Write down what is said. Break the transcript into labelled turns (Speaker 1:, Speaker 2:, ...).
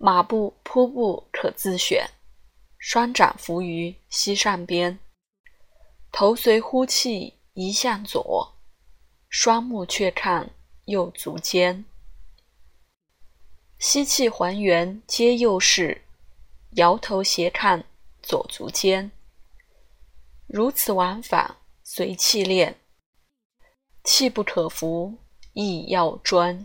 Speaker 1: 马步扑步可自选，双掌扶于膝上边，头随呼气移向左，双目却看右足尖。吸气还原接右势，摇头斜看左足尖。如此往返随气练，气不可服亦要专。